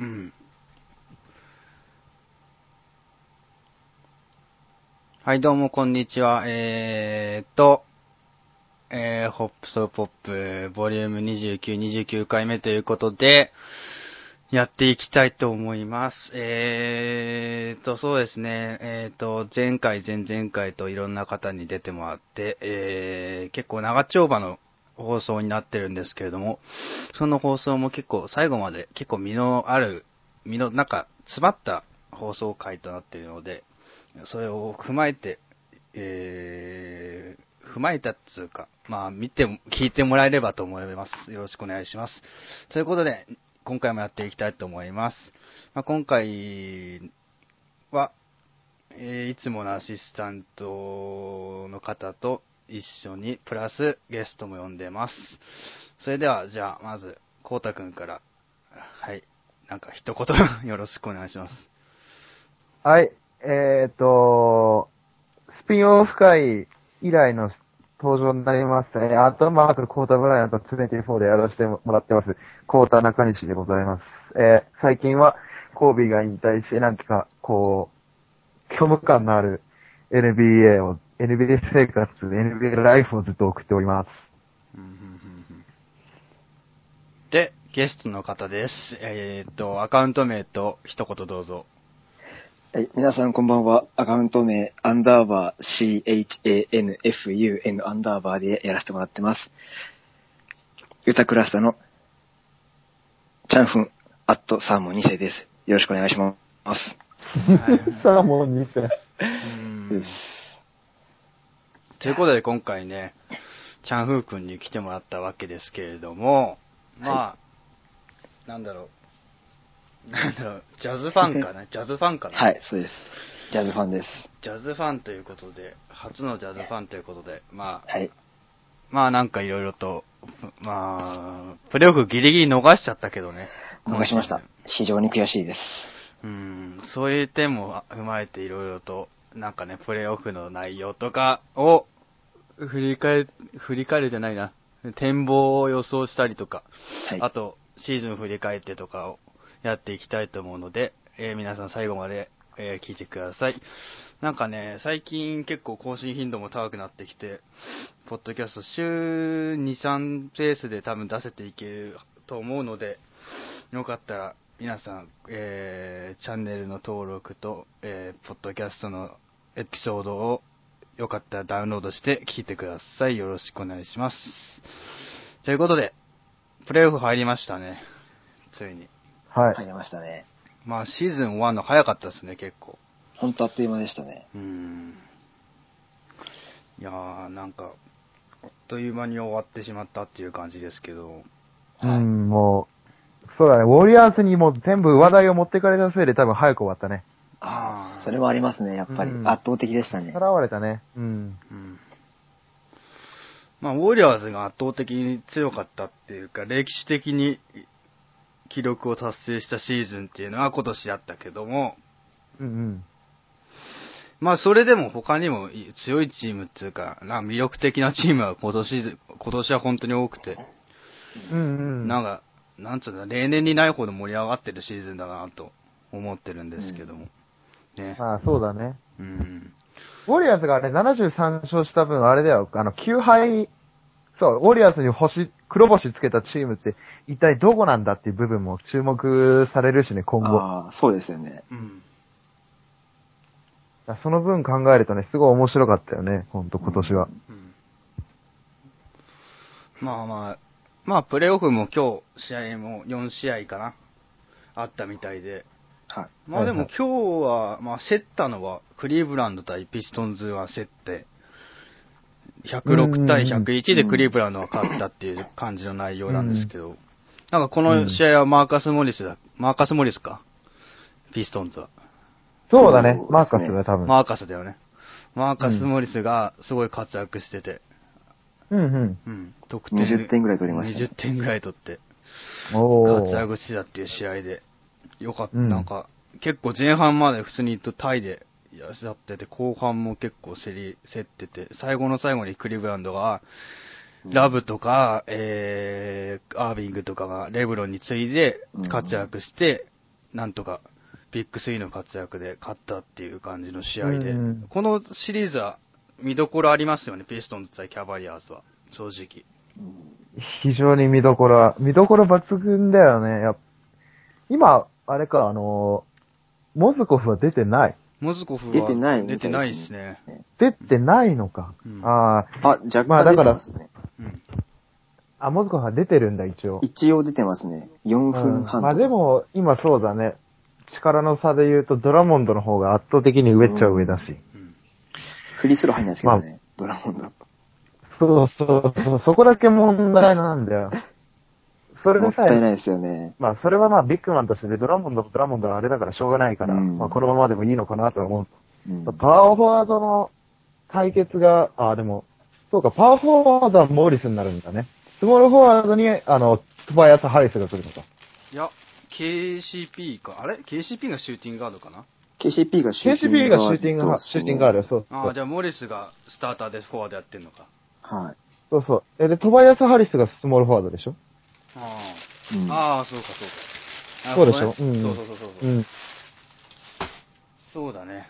うん。はい、どうも、こんにちは。えー、っと、えー、ホップソーポップ、ボリューム29、29回目ということで、やっていきたいと思います。えー、っと、そうですね、えー、っと、前回、前々回といろんな方に出てもらって、えー、結構長丁場の放送になってるんですけれども、その放送も結構最後まで結構身のある、身の、なんか詰まった放送回となっているので、それを踏まえて、えー、踏まえたっつうか、まあ見て、聞いてもらえればと思います。よろしくお願いします。ということで、今回もやっていきたいと思います。まあ、今回は、えーいつものアシスタントの方と一緒に、プラスゲストも呼んでます。それでは、じゃあ、まず、こうたくんから、はい、なんか一言 よろしくお願いします。はい、えっ、と、スピンオフ会以来の登場になります。え、アットマークコータブライアント24でやらせてもらってます。コータ中西でございます。えー最近はコービーが引退して、なんてか、こう、虚無感のある NBA を、NBA 生活、NBA ライフをずっと送っております。うんうんうんうんで、ゲストの方です。えーっと、アカウント名と一言どうぞ。はい、皆さんこんばんは。アカウント名、アンダーバー CHANFUN アンダーバーでやらせてもらってます。ユタクラスタのチャンフンアットサーモン2世です。よろしくお願いします。さあ、もう2世。うんですということで今回ね、チャンフー君に来てもらったわけですけれども、まあ、なんだろう、なんだろう、ジャズファンかな？ジャズファンかな？はい、そうです。ジャズファンです。ジャズファンということで、初のジャズファンということで、まあ、はい。まあなんかいろいろと、まあ、プレーオフギリギリ逃しちゃったけどね。逃しました。非常に悔しいです。うん、そういう点も踏まえていろいろと、なんかね、プレイオフの内容とかを、振り返、振り返るじゃないな。展望を予想したりとか、はい。あと、シーズン振り返ってとかをやっていきたいと思うので、えー皆さん最後まで、えー聞いてください。なんかね、最近結構更新頻度も高くなってきて、ポッドキャスト週2、3ペースで多分出せていけると思うので、よかったら皆さん、えーチャンネルの登録と、えーポッドキャストのエピソードをよかったらダウンロードして聞いてください。よろしくお願いします。ということで、プレイオフ入りましたね。ついに。はい。入りましたね。まあシーズン1の早かったですね、結構。ほんとあっという間でしたね。うーん。いやー、なんか、あっという間に終わってしまったっていう感じですけど。うん、もう、そうだね、ウォリアーズにもう全部話題を持ってかれたせいで多分早く終わったね。あーそれもありますね。やっぱりうん圧倒的でしたねさ。らわれたね。うん。うん。まあ、ウォリアーズが圧倒的に強かったっていうか、歴史的に記録を達成したシーズンっていうのは今年だったけども、うんうん。まあ、それでも他にも強いチームっていうか、な魅力的なチームは今年、今年は本当に多くて、うんうん。なんか、なんつうんだ、例年にないほど盛り上がってるシーズンだなと思ってるんですけども。ね。まあ、そうだね。うん。ウォリアーズがね、73勝した分、あれだよ、あの、9敗、そう、ウォリアーズに星、黒星つけたチームって、一体どこなんだっていう部分も注目されるしね、今後。ああ、そうですよね。うん。その分考えるとね、すごい面白かったよね、ほんと今年は。うんまあまあ、まあ、プレイオフも今日、試合も4試合かな、あったみたいで。はい。まあでもはい今日は、まあ、競ったのは、クリーブランド対ピストンズは競って、106対101でクリーブランドが勝ったっていう感じの内容なんですけど、なんかこの試合はマーカス・モリスだ、マーカス・モリスか、ピストンズは。そうだねね、マーカスが多分。マーカスだよね。マーカス・モリスがすごい活躍してて、うんうん。うん、得点20点ぐらい取りましたね20点ぐらい取って、おー。活躍してたっていう試合で、よかった。うん。なんか、結構前半まで普通にとタイでやってて、後半も結構競り、競ってて、最後の最後にクリーブランドが、ラブとか、えー、アービングとかがレブロンに次いで活躍して、なんとかビッグ3の活躍で勝ったっていう感じの試合で。うん、このシリーズは見どころありますよね、ピストンズ対キャバリアーズは、正直。非常に見どころは、見どころ抜群だよね。やっ今、あれか、あのーモズコフは出てない。モズコフは出てない出てないですね。出てないのか。うんああ、あ、若まあだから干出てますね。うん。あ、モズコフは出てるんだ、一応。一応出てますね。4分半うんまあでも、今そうだね。力の差で言うと、ドラモンドの方が圧倒的に上っちゃ上だし。うんフリースロー入んないですけどね、ドラゴンド。そうそうそう、そこだけ問題なんだよ。それもでさえ、ったいないですよね。まあそれはまあビッグマンとしてで、ドラモンドとドラモンドはあれだからしょうがないから、うんまあこのままでもいいのかなとは思う。うんパワーフォワードの対決が、あ、でも、そうか、パワーフォワードはモーリスになるんだね。スモールフォワードに、あの、トバヤス・ハリスが来るのか。いや、KCP か。あれ ?KCP がシューティングガードかな？KCP がシューティング KCP がシューティングが、シューティングガード、そうああ、じゃあモリスがスターターでフォワードやってんのか。はい。そうそう。え、で、トバヤス・ハリスがスモールフォワードでしょ？あうんあ、ああ、そうかそうか。そうでしょ？うんそうそうそうそうう。ん。そうだね。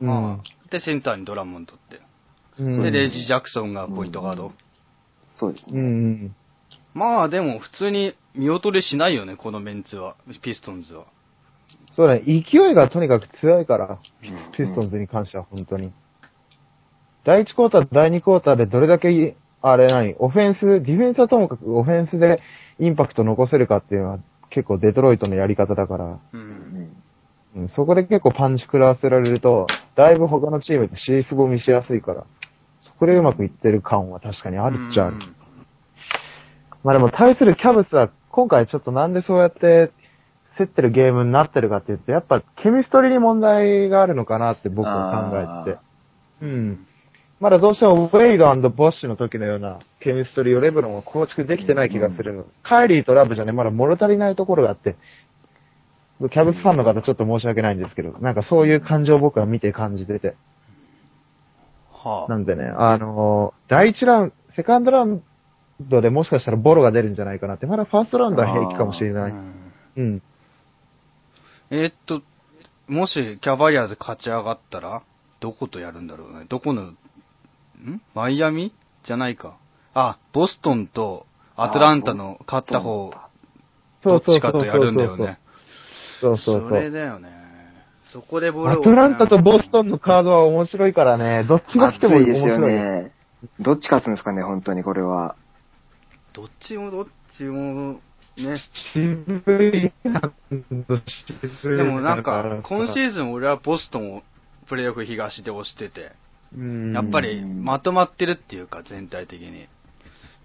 うんまあ、で、センターにドラモンドって。うんで、レイジ・ジャクソンがポイントガード。そうですね。うんうん。まあ、でも普通に見劣りしないよね、このメンツは。ピストンズは。そうだね、勢いがとにかく強いから、うんピストンズに関しては本当に。第1クォーター、第2クォーターでどれだけ、あれ何、オフェンス、ディフェンスはともかくオフェンスでインパクト残せるかっていうのは結構デトロイトのやり方だから、う。うんんうん、そこで結構パンチ食らわせられると、だいぶ他のチームって尻すぼみしやすいから、そこでうまくいってる感は確かにあるっちゃある。うんまあでも対するキャブスは今回ちょっとなんでそうやって競ってるゲームになってるかって言って、やっぱケミストリーに問題があるのかなって僕は考えてて。うん。まだどうしてもウェイドボッシュの時のようなケミストリーをレブロンは構築できてない気がするの。カイリーとラブじゃね、まだ物足りないところがあって、キャブスファンの方ちょっと申し訳ないんですけど、なんかそういう感情を僕は見て感じてて。はあ。なんでね、あのー第一ラウンド、セカンドラウンドでもしかしたらボロが出るんじゃないかなって、まだファーストラウンドは平気かもしれない。うんうん。えーっと、もしキャバリアーズ勝ち上がったら、どことやるんだろうね。どこの、ん？マイアミ？じゃないか。あ、ボストンとアトランタの勝った方、どっちかとやるんだよね。そうそうそそう。れだよね。そこでボールをアトランタとボストンのカードは面白いからね、どっちが来ても面熱いですよ。ね。どっち勝つんですかね、本当にこれは。どっちもどっちも、ね。渋いなでもなんか、今シーズン俺はボストンをプレイオフ東で押してて、うんやっぱりまとまってるっていうか、全体的に。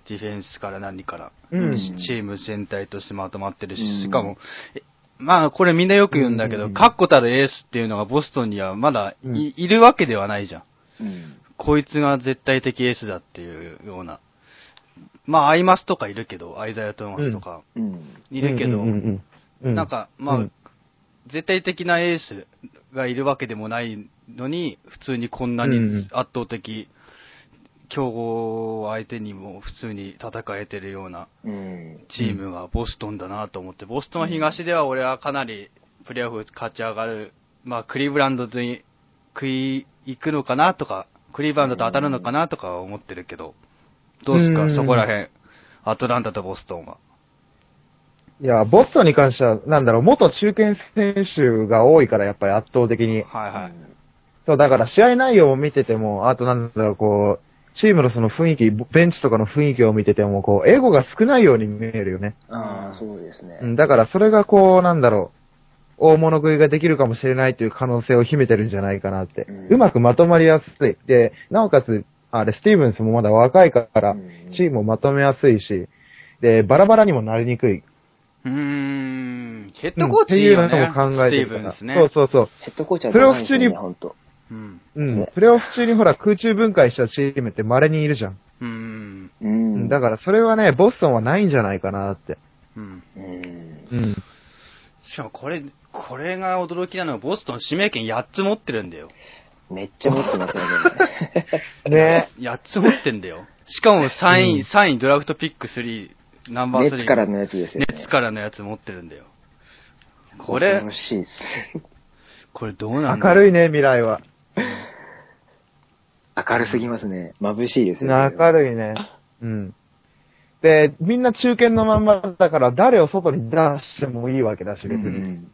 ディフェンスから何から。うんチーム全体としてまとまってるし、うんしかも、えまあこれみんなよく言うんだけど、うん確固たるエースっていうのがボストンにはまだい,、うんいるわけではないじゃん。うん。こいつが絶対的エースだっていうような。まあアイマスとかいるけど、アイザヤ・トーマスとかうん。いるけど、なんか、まあ、うん絶対的なエースがいるわけでもないのに、普通にこんなにうん圧倒的、強豪相手にも普通に戦えてるようなうん。チームがボストンだなと思って、ボストン東では俺はかなりプレーオフ勝ち上がる、まあクリーブランドに食い行くのかなとか、クリーブランドと当たるのかなとかは思ってるけど、どうすか、うんそこら辺。アトランタとボストンは。いや、ボストンに関しては、なんだろう、元中堅選手が多いから、やっぱり圧倒的に。はいはい。そう、だから試合内容を見てても、あとなんだろう、こう、チームのその雰囲気、ベンチとかの雰囲気を見てても、こう、エゴが少ないように見えるよね。ああ、そうですね。うん、だからそれがこう、なんだろう、大物食いができるかもしれないという可能性を秘めてるんじゃないかなって。うんうまくまとまりやすい。で、なおかつ、あれ、スティーブンスもまだ若いからうん、チームをまとめやすいし、で、バラバラにもなりにくい。うーん、ヘッうんドコーチいいよね。っていうのも考えスティーてるから。ブンスね。そうそうそう。ヘッドコーチはプレーオフ中にね、本当。うん。うんね。プレーオフ中にほら空中分解したチームって稀にいるじゃん。うん。ううんん。だからそれはね、ボストンはないんじゃないかなって。うん。うん。うん。しかもこれ、これが驚きなのは、ボストン指名権8つ持ってるんだよ。めっちゃ持ってますよね。ね 8つ持ってんだよ。しかも3位、うん3位ドラフトピック3、ナンバー3。熱からのやつですよね。熱からのやつ持ってるんだよ。これ恐ろ、しいです。これどうなんだ明るいね、未来は。明るすぎますね。眩しいですよね。明るいね。うん。で、みんな中堅のまんまだから、誰を外に出してもいいわけだし、別うに。ん。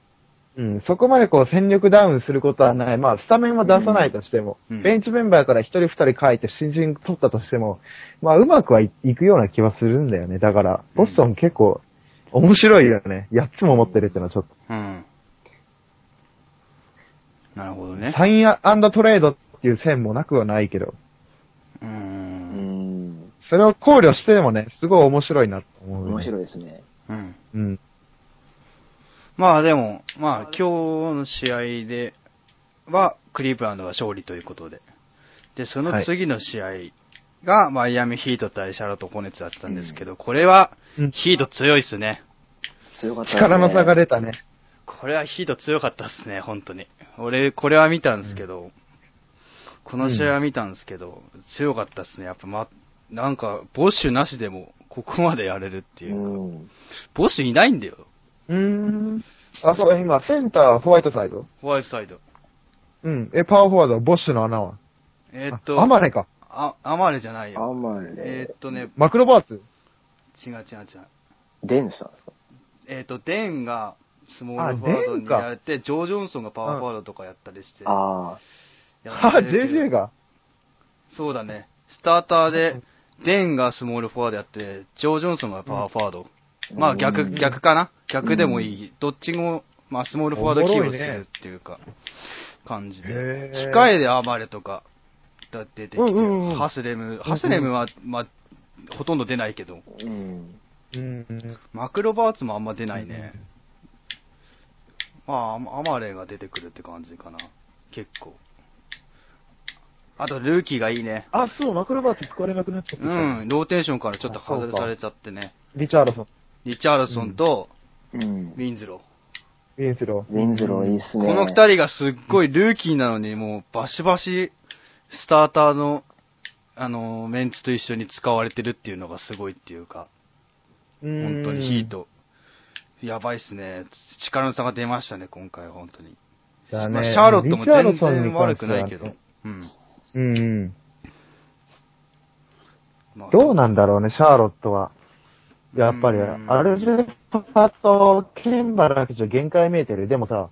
うん、そこまでこう戦力ダウンすることはない。まあ、スタメンは出さないとしても、うんベンチメンバーから一人二人書いて新人取ったとしても、まあ、うまくはい、いくような気はするんだよね。だから、ボストン結構、面白いよね。8つも持ってるってのはちょっと。うん。なるほどね。サインアンドトレードっていう線もなくはないけど、う。うんん。それを考慮してもね、すごい面白いなと思う、面白い。いですね。うん。うん。まあでも、まあ今日の試合では、クリーブランドが勝利ということで。で、その次の試合が、マイアミヒート対シャーロット・ホネッツだったんですけど、これはうん、ヒート強いっすね。強かったですね。力の差が出たね。これはヒート強かったっすね、本当に。俺、これは見たんですけど、この試合は見たんですけど、強かったっすね。やっぱま、なんか、ボッシュなしでも、ここまでやれるっていうか、うん。ボッシュいないんだよ、うーん。あ、そう、今、センター、ホワイトサイド？ホワイトサイド。うん。え、パワーフォワード、ボッシュの穴は？えーっと、あアマレか。あ、アマレじゃないよ。あんまりえーっとね、マクロバーツ？違う違う違う。デンさんですか？えーっと、デンがスモールフォワードにやられて、ジョー・ジョンソンがパワーフォワードとかやったりして。あやあ、られてるけど JJ が。そうだね。スターターで、デンがスモールフォワードやって、ジョー・ジョンソンがパワーフォワード。まあ逆、うん逆かな？逆でもいい。どっちも、まあスモールフォワード起用するっていうか、感じで。へー控えでアマレとか、だ出てきて、うんうんうんハスレム、ハスレムは、まあ、ほとんど出ないけど、あ。うん。うん。マクロバーツもあんま出ないね。まあ、アマアマレが出てくるって感じかな。結構。あと、ルーキーがいいね。あ、そう、マクロバーツ使われなくなっちゃった。うん、ローテーションからちょっと外されちゃってね。リチャードソン、リチャードソンとうんウ。ィンズロウィンスロウィンズローいいっすー。ね。この二人がすっごいルーキーなのに、もうバシバシスターターの、あの、メンツと一緒に使われてるっていうのがすごいっていうか、ー。本当にヒート。やばいっすね。力の差が出ましたね、今回本当に。だねまあシャーロットも全然悪くないけど。うん。うんうん。まあどうなんだろうね、シャーロットは。やっぱり、うんアルジェファとケンバだけじゃ限界見えてる。でもさ、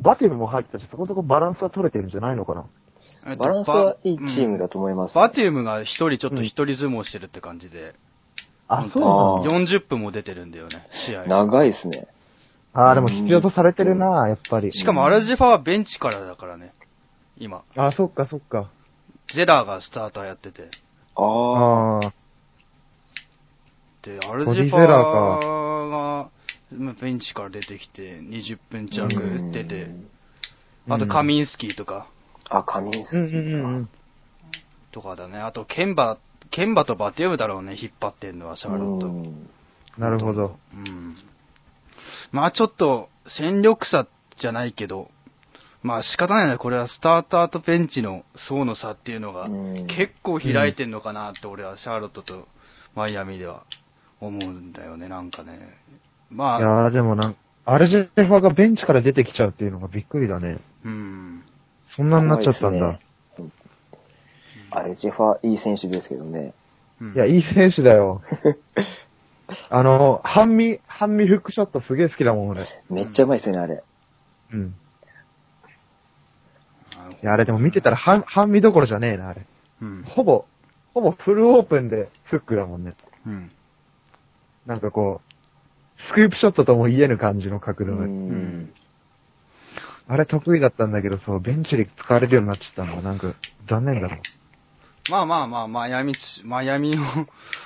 バティブも入ってたし、そこそこバランスは取れてるんじゃないのかな。えっとバランスはいいチームだと思います。バティウムが一人ちょっと一人相撲してるって感じで。あ、そうなんだ。あ40分も出てるんだよね、試合。長いっすね。あーでも必要とされてるな、やっぱり。しかもアルジファはベンチからだからね、今。あ、そっかそっか。ゼラーがスターターやってて。ああ。ああ。で、アルジファーが、まあベンチから出てきて、20分弱出て、うんあとカミンスキーとか、あ、カミンスキーか。うんうん。とかだね。あと、ケンバ、ケンバとバティウムだろうね、引っ張ってんのは、シャーロット。うんなるほど。うん。まあちょっと、戦力差じゃないけど、まあ仕方ないな、これはスターターとベンチの層の差っていうのがうん結構開いてんのかなって俺はシャーロットとマイアミでは思うんだよね、なんかね。まあ、いやーでもなんアルジェファがベンチから出てきちゃうっていうのがびっくりだね。うん。そんなになっちゃったんだ。怖いっすねアルジェファいい選手ですけどね。うんいや、いい選手だよ。あの、半身、半身フックショットすげえ好きだもん、俺。めっちゃうまいっすね、あれ。うん。いや、あれでも見てたら半、半身どころじゃねえな、あれ。うん。ほぼ、ほぼフルオープンでフックだもんね。うん。なんかこう、スクープショットとも言えぬ感じの角う度で。ん。あれ得意だったんだけど、そう、ベンチで使われるようになっちゃったのが、なんか、残念だろ。まあまあまあ、マイアミ、マイアミの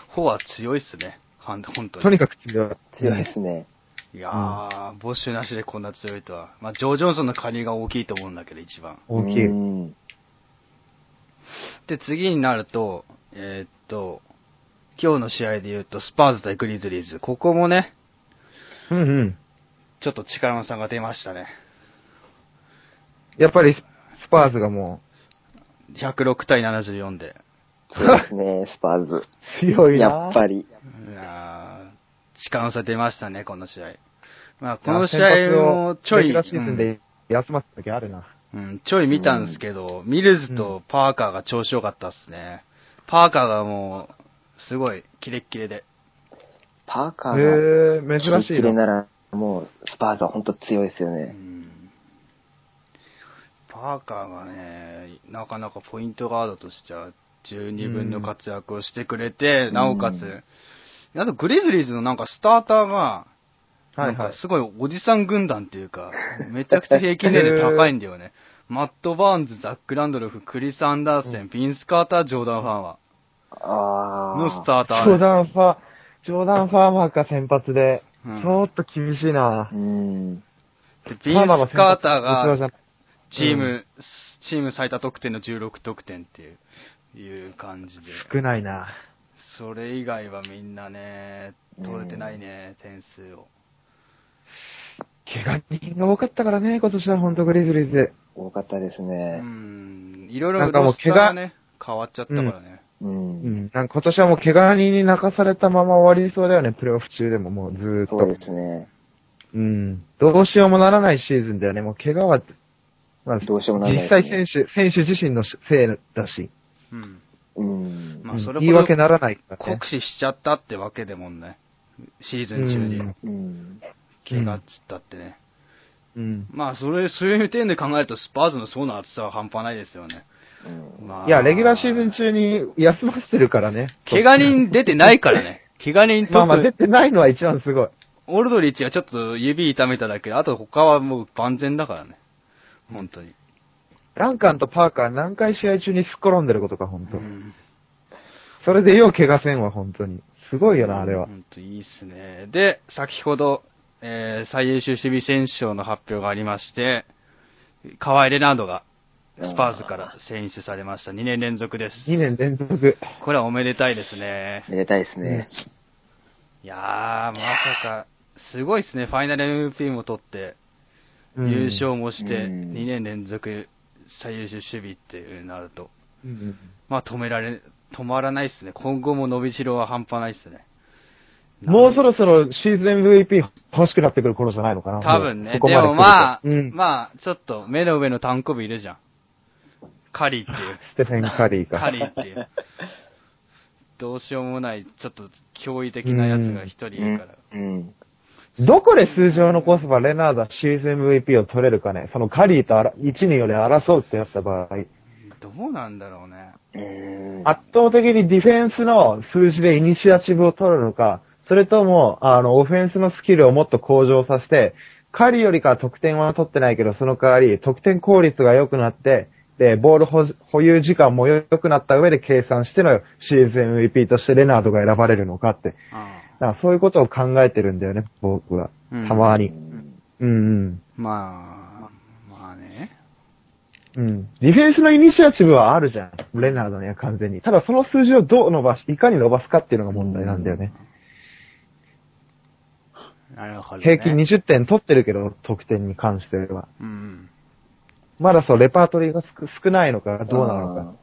方は強いっすね。ほん本当に。とにかく強い。強いっすね。いやー、ボッシュなしでこんな強いとは。まあ、ジョー・ジョンソンの借りが大きいと思うんだけど、一番。大きい。うんで、次になると、えーっと、今日の試合で言うと、スパーズ対グリズリーズ。ここもね、うんうん。ちょっと力の差が出ましたね。やっぱり、スパーズがも106対74で。そうですね、スパーズ。う、強いな。やっぱり。いやー力の差出ましたね、この試合。まあ、この試合もちょい、休ませた時あるな。うん、うんちょい見たんですけど、ミルズとパーカーが調子良かったっすね。パーカーがもう、すごい、キレッキレで。パーカーが、珍しキレいな。キレなら、もう、スパーズは本当強いですようね。んパーカーがね、なかなかポイントガードとしては十二分の活躍をしてくれて、うんなおかつ、あとグリズリーズのなんかスターターが、はいはい。なんかすごいおじさん軍団っていうか、めちゃくちゃ平均年齢高いんだよね。マット・バーンズ、ザック・ランドルフ、クリス・アンダーセン、ビンス・カーター、ジョーダン・ファンは、ああ。のスタータジョーー。ダンファー、ジョーダンファーマーが先発で、うんちょっと厳しいなう。ん。でビンス・カーターが、チーうム、チーム最多得点の16得点っていう、いう感じで。少ないな。それ以外はみんなね、取れてないね、点数を。怪我人が多かったからね、今年は本当グリズリーズ。多かったですうね。ん。いろいなんかもうろロスターがね、変わっちゃったからね。う。うんん。なんか今年はもう怪我人に泣かされたまま終わりそうだよね、プレイオフ中でももうずーっと。そうですね。うん。どうしようもならないシーズンだよね。もう怪我は、まあ、どうしようもない実際選手、選手自身のせいだし、うん。うん。まあ、うんそれ言い訳ほどならないからね酷。使しちゃったってわけでもね。シーズン中にうん。うん。怪我っつったってね。うん。まあ、それ、そういう点で考えると、スパーズの層の厚さは半端ないですよね。うんまあ、いや、レギュラーシーズン中に休ませてるからね。怪我人出てないからね。怪我人まあまあ出特てないのは一番すごい。オールドリッチがちょっと指痛めただけで、あと他はもう万全だからね。本当に。ランカンとパーカー何回試合中にすっ転んでることか、本当。うんそれでよう怪我せんわ、本当に。すごいよな、あれは。本当いいっすね。で、先ほど、えー、最優秀守備選手賞の発表がありまして、河合レナードがスパーズから選出されました。2年連続です。2年連続。これはおめでたいですね。めでたいですね。いやー、まさか、すごいですね。ファイナル MVP も取って、うん優勝もして、うん2年連続最優秀守備っていうなると、うんまあ止められ、止まらないですね。今後も伸びしろは半端ないですね。もうそろそろシーズン MVP 欲しくなってくる頃じゃないのかな。多分ね。でそこまもまあ、うん。まあ、ちょっと目の上の単行部いるじゃん。カリーっていう。ステフェン・カリーか。カリーっていう。どうしようもない、ちょっと驚異的なやつが一人いるから。うん。どこで数字を残せばレナードはシーズン MVP を取れるかね？そのカリーとあら1人より争うってやった場合。どうなんだろうね。うん。圧倒的にディフェンスの数字でイニシアチブを取るのか、それとも、あの、オフェンスのスキルをもっと向上させて、カリーよりかは得点は取ってないけど、その代わり、得点効率が良くなって、で、ボール保保有時間も良くなった上で計算してのシーズン MVP としてレナードが選ばれるのかって。あだからそういうことを考えてるんだよね、僕は。うんたまに。うんうんまあ、まあね。うん。ディフェンスのイニシアチブはあるじゃん。レナードには完全に。ただその数字をどう伸ばし、いかに伸ばすかっていうのが問題なんだよね。なるほど、ね。平均20点取ってるけど、得点に関しては。うん。まだそう、レパートリーが少少ないのか、どうなのか。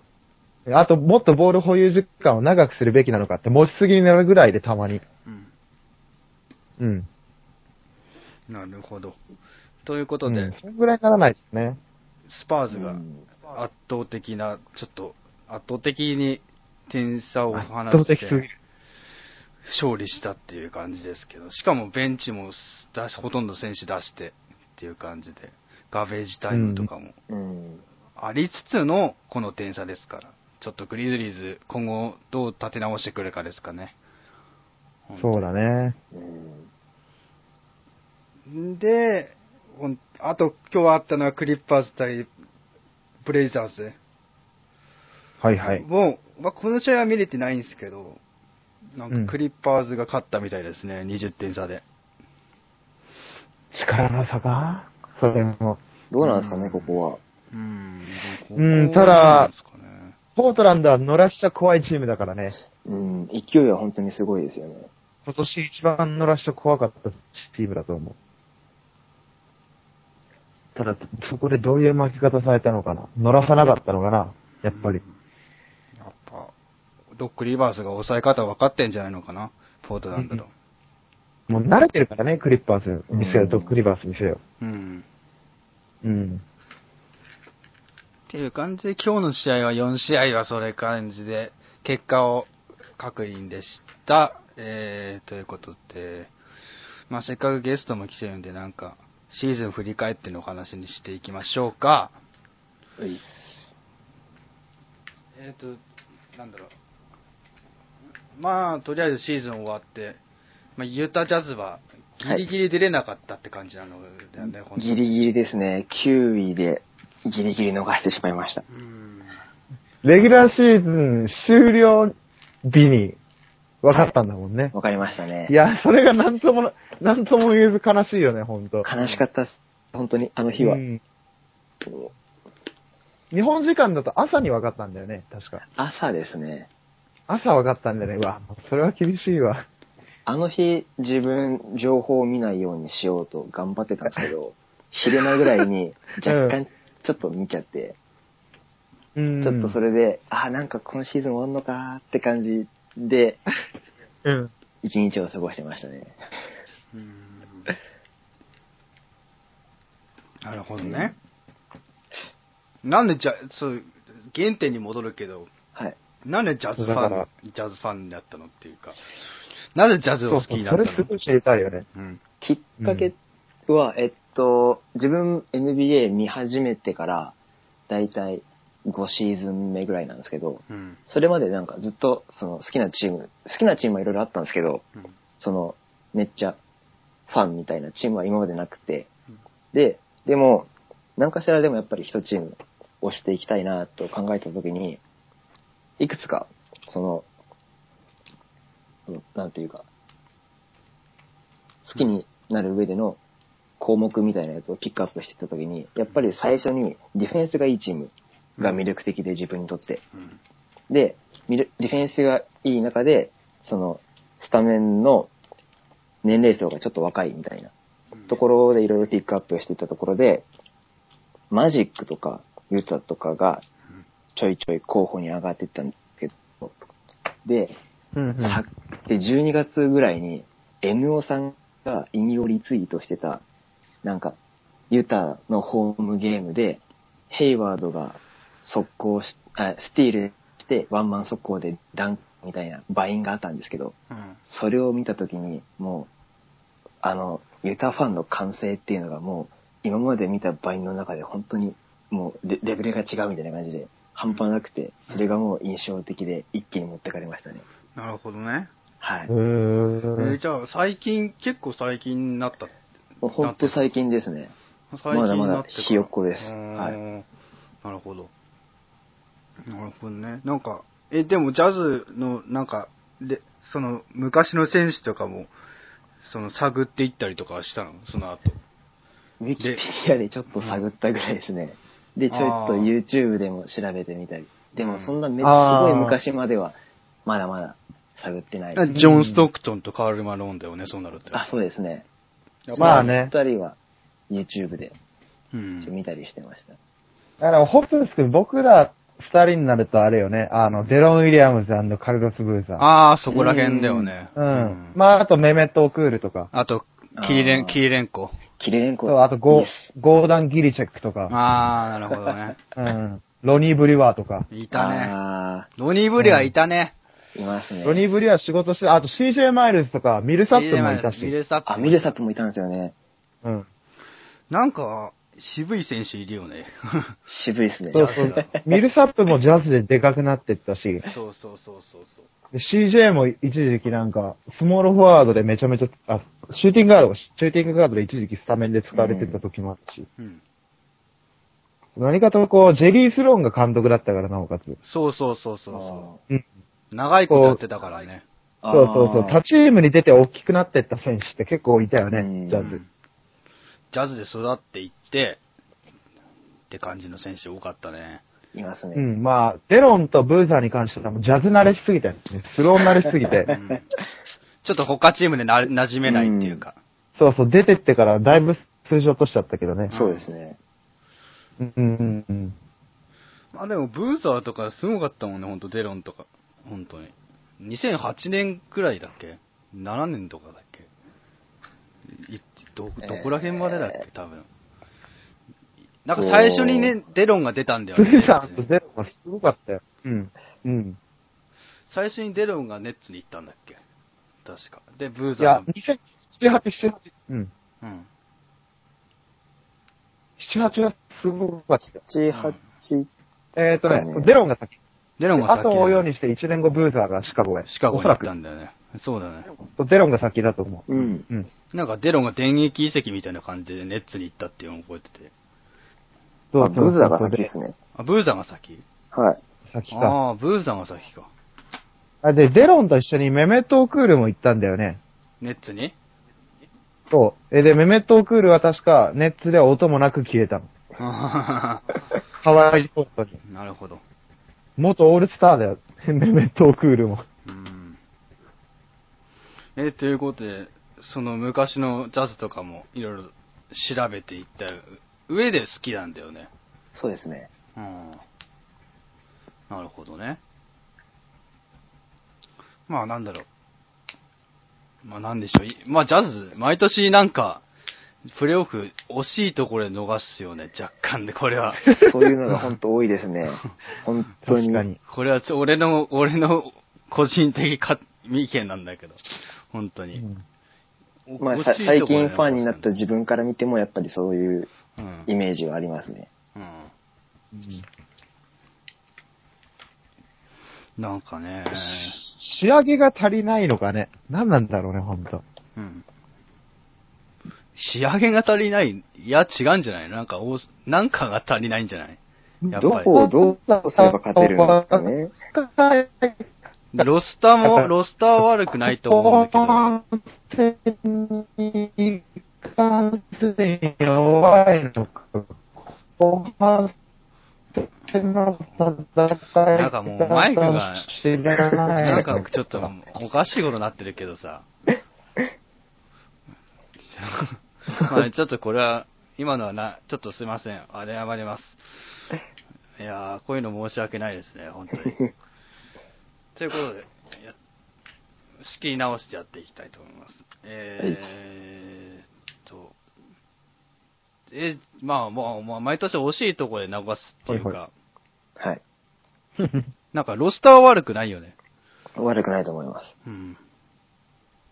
あと、もっとボール保有時間を長くするべきなのかって、持ちすぎになるぐらいでたまに。うん。うん。なるほど。ということで、うん。それぐらいにならないですね。スパーズがうん圧倒的な、ちょっと、圧倒的に点差を圧離倒して。勝利したっていう感じですけど、しかもベンチも出しほとんど選手出してっていう感じで、ガベージタイムとかもうん。ありつつのこの点差ですから、ちょっとグリズリーズ今後どう立て直してくるかですかね。そうだね。うん。で、あと今日あったのはクリッパーズ対ブレイザーズ。はいはい。もう、まあ、この試合は見れてないんですけど、なんうんかクリッパーズが勝ったみたいですね、20点差で。力の差か？それも。どうなんですかね、ここは。うん。うんここただポートランドは乗らした怖いチームだからね。うん。勢いは本当にすごいですよね。今年一番乗らした怖かったチームだと思う。ただ、そこでどういう負け方されたのかな乗らさなかったのかなやっぱり。やっぱ、ドック・リバースが抑え方分かってんじゃないのかな、ポートランドの。もう慣れてるからね、クリッパーズ見せようと、うんクリバース見せようん。う。うん。っていう感じで、今日の試合は4試合はそれ感じで、結果を確認でした。えー、ということで、まあ、せっかくゲストも来てるんで、なんか、シーズン振り返ってのお話にしていきましょうか。ういえっ、と、なんだろう。まあ、とりあえずシーズン終わって、まあ、ユタジャズはギリギリ出れなかったって感じなのだよね、本当にギリギリですね。9位でギリギリ逃してしまいました。うん。レギュラーシーズン終了日に分かったんだもんね。わかりましたね。いや、それがなんとも、なんとも言えず悲しいよね、ほんと。悲しかったっす。本当に、あの日は。うん日本時間だと朝に分かったんだよね、確か。朝ですね。朝分かったんだよね。うわ、それは厳しいわ。あの日、自分、情報を見ないようにしようと頑張ってたんですけど、昼間ぐらいに 若干ちょっと見ちゃって、うん。ちょっとそれで、あ、なんか今シーズン終わんのかって感じで、うん。一日を過ごしてましたね。うんなるほどね。なんでじゃ、そう、原点に戻るけど、はい。なんでジャズファン、ジャズファンになったのっていうか、なぜジャズを好きになったの？それすごい知りたいよね。うん。きっかけは、えっと、自分 NBA 見始めてから、だいたい5シーズン目ぐらいなんですけど、うん。それまでなんかずっとその好きなチーム、好きなチームはいろいろあったんですけど、うんそのめっちゃファンみたいなチームは今までなくてうん、で、でも、何かしらでもやっぱり一チーム押していきたいなと考えたときに、いくつか、その、うんなんていうか、好きになる上での項目みたいなやつをピックアップしていったときに、やっぱり最初にディフェンスがいいチームが魅力的で自分にとって。うん。で、ディフェンスがいい中で、その、スタメンの年齢層がちょっと若いみたいなところでいろいろピックアップしていったところで、マジックとかユタとかがちょいちょい候補に上がっていったんですけど、で、うんうん。さで、12月ぐらいに NO さんが引用リツイートしてた、なんか、ユタのホームゲームで、ヘイワードが速攻し、あスティールしてワンマン速攻でダンクみたいなバインがあったんですけど、うん。それを見たときに、もう、あの、ユタファンの歓声っていうのがもう、今まで見たバインの中で本当にもうレレベルが違うみたいな感じで、半端なくて、それがもう印象的で一気に持ってかれましたね。なるほどね。はい。うえーじゃあ、最近、結構最近になった。もうほんと最近ですね。まだまだひよっこですはいなるほど。なるほどね。なんか、え、でもジャズの、なんか、で、その、昔の選手とかも、その、探っていったりとかしたの？その後。ウィキペディアでちょっと探ったぐらいですね。で、ちょっと YouTube でも調べてみたり。でもそんなめすあーごい昔までは、まだまだ探ってない。あジョン・ストックトンとカール・マローンだよね、そうなると。あ、そうですね。まあね二人は YouTube で見たりしてました。だから、ホップス君、僕ら二人になるとあれよね、あの、デロン・ウィリアムズカルロス・ブーザー。ああ、そこら辺だよね。うん。まあ、あと、メメット・オクールとか。あと、キリレン、キリレンコ。キレレンコ。あとゴーダン・ギリチェックとか。ああ、なるほどね。うん。ロニー・ブリワーとか。いたね。あロニー・ブリはいたね。ーいますね。ロニー・ブリワー仕事して、あと CJ マイルズとか、ミルサップもいたし。ミルサップ。あ、ミルサップもいたんですよね。うん。なんか、渋い選手いるよね。渋いっすね。そうそう。ミルサップもジャズででかくなってったし、そうそうそうそうそう。で CJ も一時期なんか、スモールフォワードでめちゃめちゃ、あ、シューティングガードが、シューティングガードで一時期スタメンで使われてた時もあったし。うん。何かとこう、ジェリー・スローンが監督だったからなおかつ。そうそうそうそうそうん。う。長いことやってたからね。そうそうそう。他チームに出て大きくなってった選手って結構いたよねうん、ジャズうん。ジャズで育っていって、って感じの選手多かったね。いますね。うん、まあ、デロンとブーザーに関してはもうジャズ慣れしすぎて、ね、スロー慣れしすぎてう、んちょっと他チームでな馴染めないっていうか。そうそう、出てってからだいぶ数字落としちゃったけどね。そうですね。うんうんうん。まあでも、ブーザーとかすごかったもんね、ほんと、デロンとか。本当に。2008年くらいだっけ ?7 年とかだっけ？いど、どこら辺までだっけ、えー多分。なんか最初にね、デロンが出たんだよブね。ーザーとゼロがすごかったよ。うん。うん。最初にデロンがネッツに行ったんだっけ？確か。で、ブーいやザーが、、2007、8、7、うん。うん。7、8はすごかったよ。7、8、えっ、ー、とねそうだ、ねゼロが先。デロンが先あとを追うようにして1年後ブーザーがシカゴへ。シカゴに行っおそらくたんだよね。そうだね。ゼロンが先だと思う。うん。うん。なんかデロンが電撃移籍みたいな感じでネッツに行ったっていうのを覚えてて。あ、ブーザーが先ですね。あ、ブーザーが先？はい。先か。ああ、ブーザーが先か。あ、で、デロンと一緒にメメット・オクールも行ったんだよね。ネッツに？そう。え、で、メメット・オクールは確か、ネッツでは音もなく消えたの。ハワイポートに。なるほど。元オールスターだよ。メメット・オクールも。うん。え、ということで、その昔のジャズとかもいろいろ調べていった上で好きなんだよね。そうですね。うん。なるほどね。まあなんだろう。まあなんでしょう。いまあジャズ、毎年なんか、プレーオフ惜しいところで逃すよね、若干で、これは。そういうのが本当多いですね。本当に。確かに。これはちょ、俺の、俺の個人的か意見なんだけど、本当に。うんおまあ、最近ファンになった自分から見ても、やっぱりそういううん。イメージはありますね。うん。なんかね、仕上げが足りないのかね。何なんだろうね、ほんと。うん。仕上げが足りないいや、違うんじゃない？なんか、おなんかが足りないんじゃない？やっぱりどこをどうすれば勝てるんですかね。ロスターも、ロスターは悪くないと思うんだけど。なんかもうマイクが。なんかちょっとおかしいことになってるけどさ。ま あちょっとこれは、今のはな、ちょっとすいません。あれ謝ります。いやー、こういうの申し訳ないですね、本当に。ということで、や仕切り直してやっていきたいと思います。えーっと、え、まあまあまあ、毎年惜しいところで流すっていうか、はいはい。なんかロスターは悪くないよね。悪くないと思います。うん。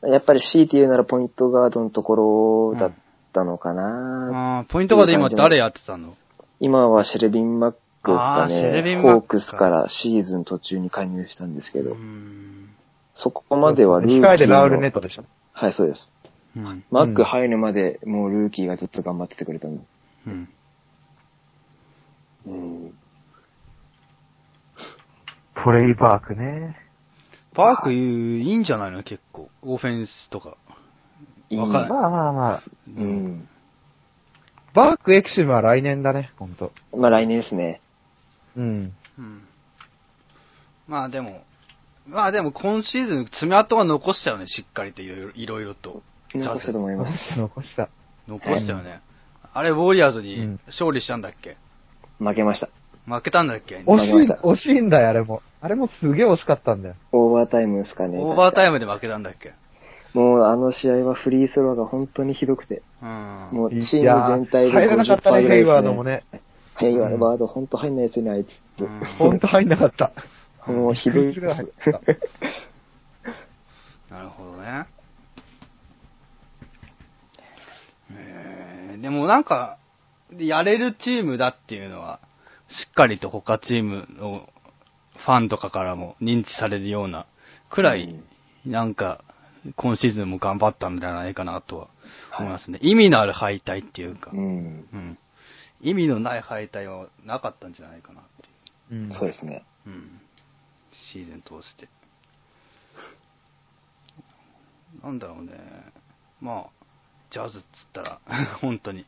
やっぱり強いて言うならポイントガードのところだったのかな。あーポイントガード今誰やってたの？今はシェルビン・マックスかあーシェルビね、ンマッホークスかクスからシーズン途中に加入したんですけど、うん。そこまではルーキーの。控えでラウルネットでしょ。はい、そうです。うん。マック入るまでもうルーキーがずっと頑張っててくれたんで。うん。うん。トレイバークね。パークいいんじゃないの？結構。オフェンスとか。わかるまあまあまあ。うん。バークエクシムは来年だね、ほんと。まあ来年ですね。うん。うん。まあでも、まあでも今シーズン爪痕は残したよね、しっかりといろいろいろいろと。残したと思います。残した。残したよね。あれ、ウォリアーズにうん勝利したんだっけ？負けました。負けたんだっけ？惜しい負けました、惜しいんだよ、あれも。あれもすげえ惜しかったんだよ。オーバータイムですかね。オーバータイム。ムで負けたんだっけ？もうあの試合はフリースローが本当にひどくて、うん。もうチーム全体で入らなかったね、50%ぐらいですヘイワードもね。ヘイワード本当入んないですよね、あいつ。うんほんと入んなかった。もうひどいなるほどね。えー、でもなんか、やれるチームだっていうのは、しっかりと他チームのファンとかからも認知されるようなくらい、なんか、今シーズンも頑張ったんじゃないかなとは思いますね。意味のある敗退っていうか、うん。うん意味のない敗退はなかったんじゃないかなっていう。うんそうですね。うん。シーズン通して。なんだろうね。まあ、ジャズっつったら、本当に。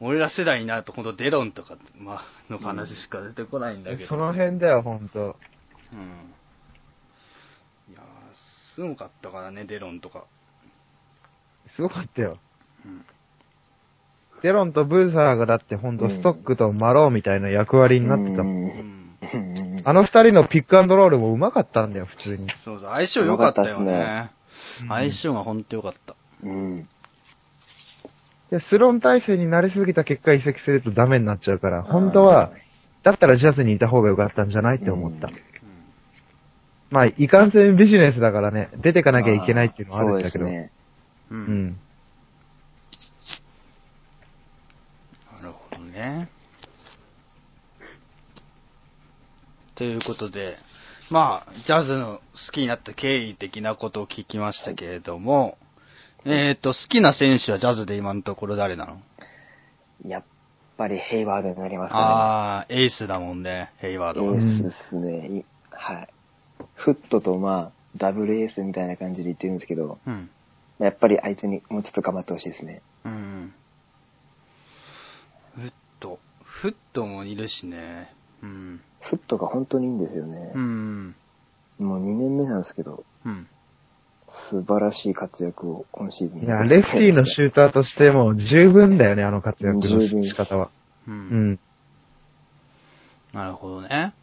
俺ら世代になると本当デロンとか、まあ、の話しか出てこないんだけど。その辺だよ、ほんと。うん。すごかったからね、デロンとか。すごかったよ。うん。デロンとブーザーがだってほんとストックとマローみたいな役割になってたもん。うん。うんあの二人のピックアンドロールも上手かったんだよ、普通に。そうそう、相性良かったよね。すね相性が本当良かった。うん。でスローン体制になりすぎた結果移籍するとダメになっちゃうから、本当は、だったらジャズにいた方が良かったんじゃないって思った。まあ、いかんせんビジネスだからね、出てかなきゃいけないっていうのはあるんだけど。そうですね。う。うんん。なるほどね。ということで、まあ、ジャズの好きになった経緯的なことを聞きましたけれども、えっ、と、好きな選手はジャズで今のところ誰なの？やっぱりヘイワードになりますかああ、エースだもんね、ヘイワーね。ドは。エースですね。いはい。フットとまあ、ダブルエースみたいな感じで言ってるんですけど、うん。やっぱりあいつにもうちょっと頑張ってほしいですね。うん。フット。フットもいるしね。うん。フットが本当にいいんですよねう。ん。もう2年目なんですけど、うん。素晴らしい活躍を今シーズン。いや、レフティーのシューターとしても十分だよね、あの活躍の十分仕方は。う。うんん。なるほどね。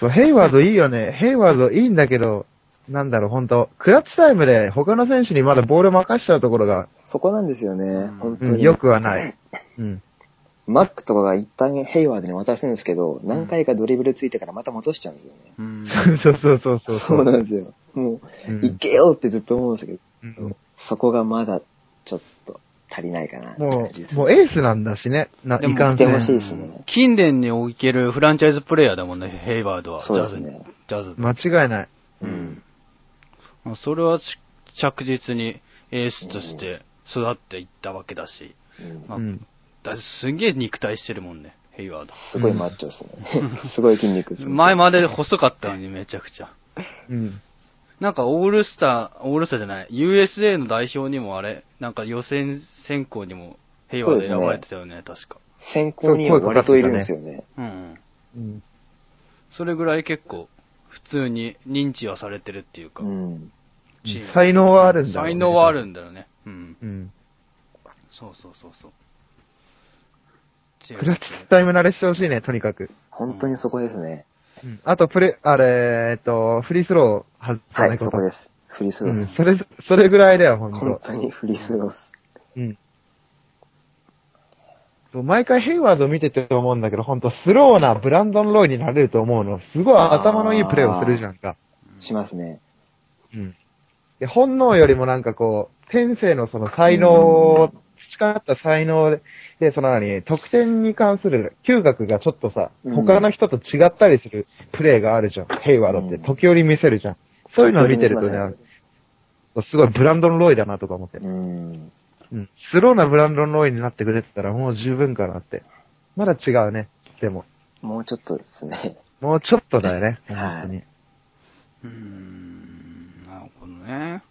そう、ヘイワードいいよね。ヘイワードいいんだけど、なんだろう、ほんと、クラッチタイムで他の選手にまだボール任しちゃうところが、そこなんですよねうん。うん、本当に。よくはない。うん。マックとかが一旦ヘイワードに渡すんですけど、何回かドリブルついてからまた戻しちゃうんですよね。うん。そうそうそうそう。そうなんですよ。もう、うんいけよってずっと思うんですけど、うんそこがまだちょっと足りないかなもう、もうエースなんだしね。な、いかんせ言ってほしいん。ですね近年におけるフランチャイズプレイヤーだもんね、ヘイワードは。ジャズにそうですね。ジャズ。間違いない。うん。まあそれはし着実にエースとして育っていったわけだし、うん。だすげえ肉体してるもんね、ヘイワード。すごいマッチョですね。すごい筋肉ですね。前まで細かったのにめちゃくちゃ。うん。なんかオールスター、オールスターじゃない、USA の代表にもあれ、なんか予選選考にもヘイワード選ばれてたよね、確か。先行には割といるんですよね。うん。うん。それぐらい結構、普通に認知はされてるっていうか、うん。才能はあるんだろうね才能はあるんだよね。うん。うん。そうそうそうそう。クラッチタイム慣れしてほしいね、とにかく。本当にそこですね。うん。あと、プレ、あれ、えっと、フリースロー外さはい、ないこと。そこです。フリースロー。うんそれ、それぐらいだよ、ほん本と。当にフリースロー。うん。毎回ヘイワード見てて思うんだけど、ほんとスローなブランドン・ロイになれると思うの。すごい頭のいいプレーをするじゃんか。しますね。うん。で、本能よりもなんかこう、天性のその才能を、培った才能で、で、その何、得点に関する嗅覚がちょっとさ、うん他の人と違ったりするプレーがあるじゃん。ヘイワードって。うん時折見せるじゃん。そういうのを見てると時折見ね、すごいブランドン・ロイだなとか思って。うん。うん。スローなブランドン・ロイになってくれてたらもう十分かなって。まだ違うね。でも。もうちょっとですね。もうちょっとだよね。はい本当に。うーん、なるほどね。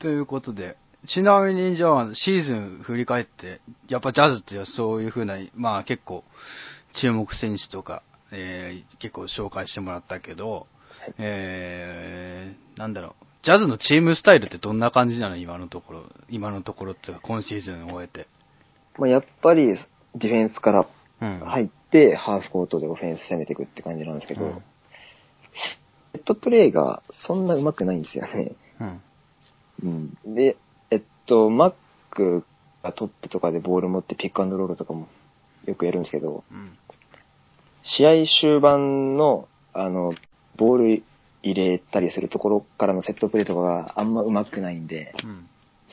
ということで、ちなみにじゃあ、シーズン振り返って、やっぱジャズってそういう風な、まあ結構、注目選手とか、えー結構紹介してもらったけど、えー、なんだろう、ジャズのチームスタイルってどんな感じなの？今のところ、今のところっていうか、今シーズンを終えて。まあ、やっぱりディフェンスからうん。入って、ハーフコートでオフェンス攻めていくって感じなんですけど、うんセットプレーがそんな上手くないんですよね。うん。うん。で、と、マックがトップとかでボール持ってピックアンドロールとかもよくやるんですけど、うん。試合終盤の、あの、ボール入れたりするところからのセットプレーとかがあんま上手くないんで、うん。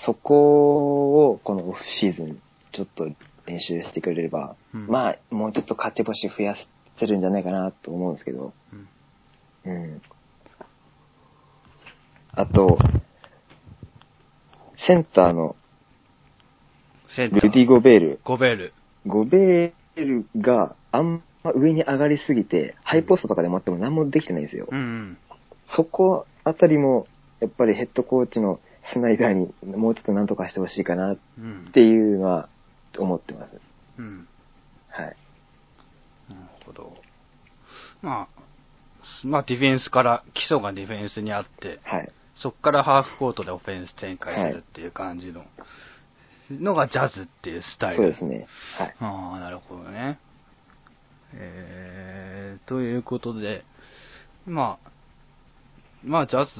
そこをこのオフシーズンちょっと練習してくれれば、うんまあ、もうちょっと勝ち星増やせるんじゃないかなと思うんですけど、うんうん。あと、センターのルディ・ゴベール。ゴベール。ゴベールがあんま上に上がりすぎて、ハイポストとかで持っても何もできてないんですよ。うん。そこあたりも、やっぱりヘッドコーチのスナイダーにもうちょっと何とかしてほしいかなっうん。ていうのは思ってます。うん。はい。なるほど。まあ、まあディフェンスから、基礎がディフェンスにあって、はい。そこからハーフコートでオフェンス展開するっていう感じの、のがジャズっていうスタイル。そうですね。はい。ああ、なるほどね。えー、ということで、まあ、まあ、ジャズ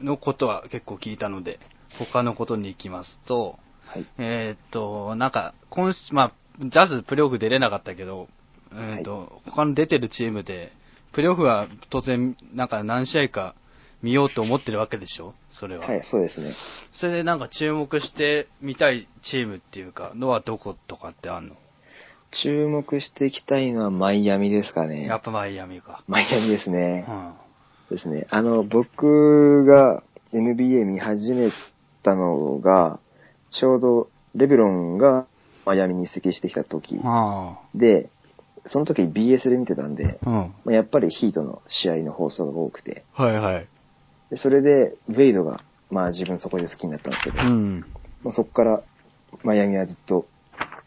のことは結構聞いたので、他のことに行きますと、はい。えーっと、なんか、今週、まあ、ジャズプレーオフ出れなかったけど、えーっと、他の出てるチームで、プレーオフは当然、なんか何試合か見ようと思ってるわけでしょ？それは。はい、そうですね。それでなんか注目して見たいチームっていうか、のはどことかってあんの、注目していきたいのはマイアミですかね。やっぱマイアミか。マイアミですねう。ん。ですね。あの、僕が NBA 見始めたのが、ちょうどレブロンがマイアミに移籍してきた時あで、その時 BS で見てたんで、あ。うん。まあやっぱりヒートの試合の放送が多くて、はいはい。でそれで、ウェイドが、まあ自分そこで好きになったんですけど、うん。まあ、そこからマイアミはずっと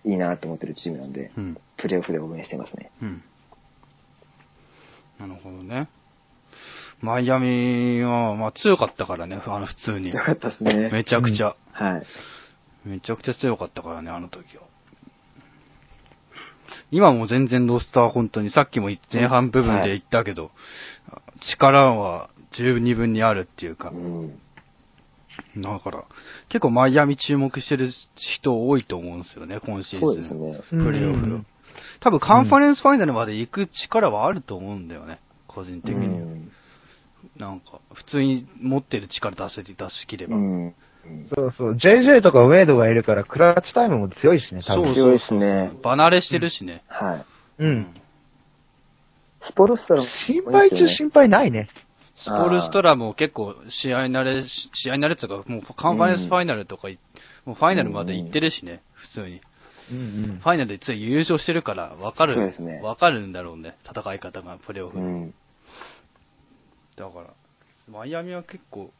いいなと思ってるチームなんで、うん。プレーオフで応援してますね。うん。なるほどね。マイアミは、まあ強かったからね、あの普通に。強かったですね。めちゃくちゃ、はい。めちゃくちゃ強かったからね、あの時は。今も全然ロスター本当に、さっきも前半部分で言ったけど、力は十二分にあるっていうかう、ん。だから、結構マイアミ注目してる人多いと思うんですよね、今シーズン。そうですね。プレーオフうん。多分カンファレンスファイナルまで行く力はあると思うんだよね、個人的うには。ん。なんか、普通に持ってる力出せ、出し切れば。うん。そうそう。JJ とかウェイドがいるから、クラッチタイムも強いしね、多分。強いですね。離れしてるしね。はい。うん。スポルストラも心配中心配ないね。スポルストラも結構試合慣れ、試合慣れっていうか、もうカンファレンスファイナルとかい、もうファイナルまで行ってるしね、普通に。うんうんフ。ァイナルでつい優勝してるから、わかる。そうですねわかるんだろうね、戦い方が、プレーオフ。うん。だから、マイアミは結構、